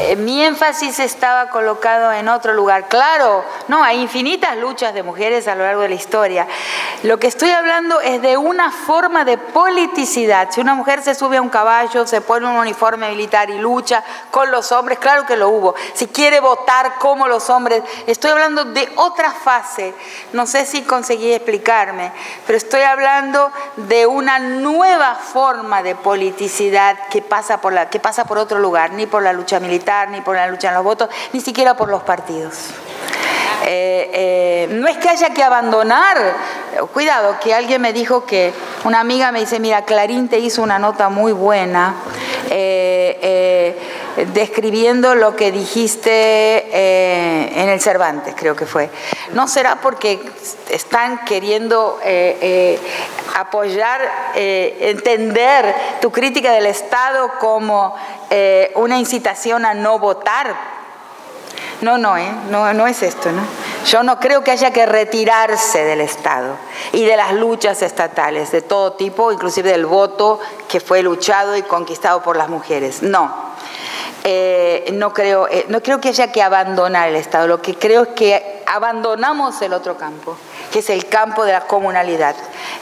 eh, mi énfasis estaba colocado en otro lugar. Claro, no, hay infinitas luchas de mujeres a lo largo de la historia. Lo que estoy hablando es de una forma de politicidad. Si una mujer se sube a un caballo, se pone un uniforme militar y lucha con los hombres, claro que lo hubo. Si quiere votar como los hombres, estoy hablando de otra fase. No sé si conseguí explicarme, pero estoy hablando de una nueva forma de politicidad que pasa por, la, que pasa por otro lugar, ni por la lucha militar ni por la lucha en los votos, ni siquiera por los partidos. Eh, eh, no es que haya que abandonar, cuidado, que alguien me dijo que, una amiga me dice, mira, Clarín te hizo una nota muy buena eh, describiendo lo que dijiste en el Cervantes, creo que fue. ¿No será porque están queriendo apoyar, entender tu crítica del Estado como eh, una incitación a no votar. No, no, ¿eh? no, no es esto. ¿no? Yo no creo que haya que retirarse del Estado y de las luchas estatales de todo tipo, inclusive del voto que fue luchado y conquistado por las mujeres. No. Eh, no, creo, no creo que haya que abandonar el Estado, lo que creo es que abandonamos el otro campo, que es el campo de la comunalidad.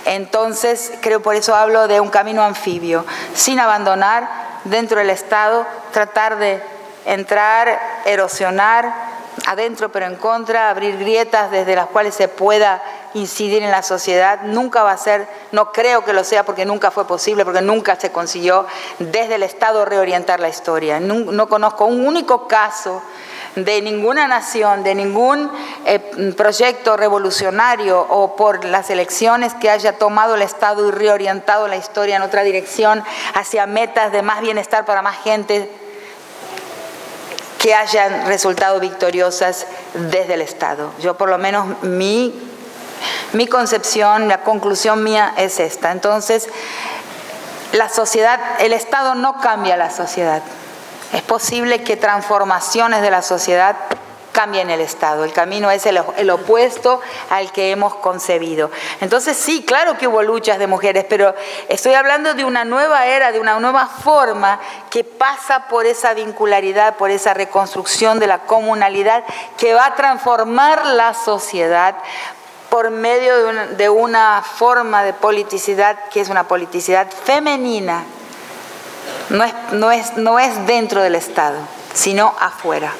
Entonces, creo por eso hablo de un camino anfibio, sin abandonar dentro del Estado, tratar de entrar, erosionar, adentro pero en contra, abrir grietas desde las cuales se pueda incidir en la sociedad. Nunca va a ser, no creo que lo sea porque nunca fue posible, porque nunca se consiguió desde el Estado reorientar la historia. No, conozco un único caso de ninguna nación, de ningún eh, proyecto revolucionario o por las elecciones que haya tomado el Estado y reorientado la historia en otra dirección hacia metas de más bienestar para más gente que hayan resultado victoriosas desde el Estado. Yo por lo menos mi, mi concepción, la conclusión mía es esta. Entonces, la sociedad, el Estado no cambia la sociedad. Es posible que transformaciones de la sociedad cambien el Estado. El camino es el, opuesto al que hemos concebido. Entonces sí, claro que hubo luchas de mujeres, pero estoy hablando de una nueva era, de una nueva forma que pasa por esa vincularidad, por esa reconstrucción de la comunalidad, que va a transformar la sociedad por medio de una, de una forma de politicidad que es una politicidad femenina no es, no es, no es dentro del Estado, sino afuera.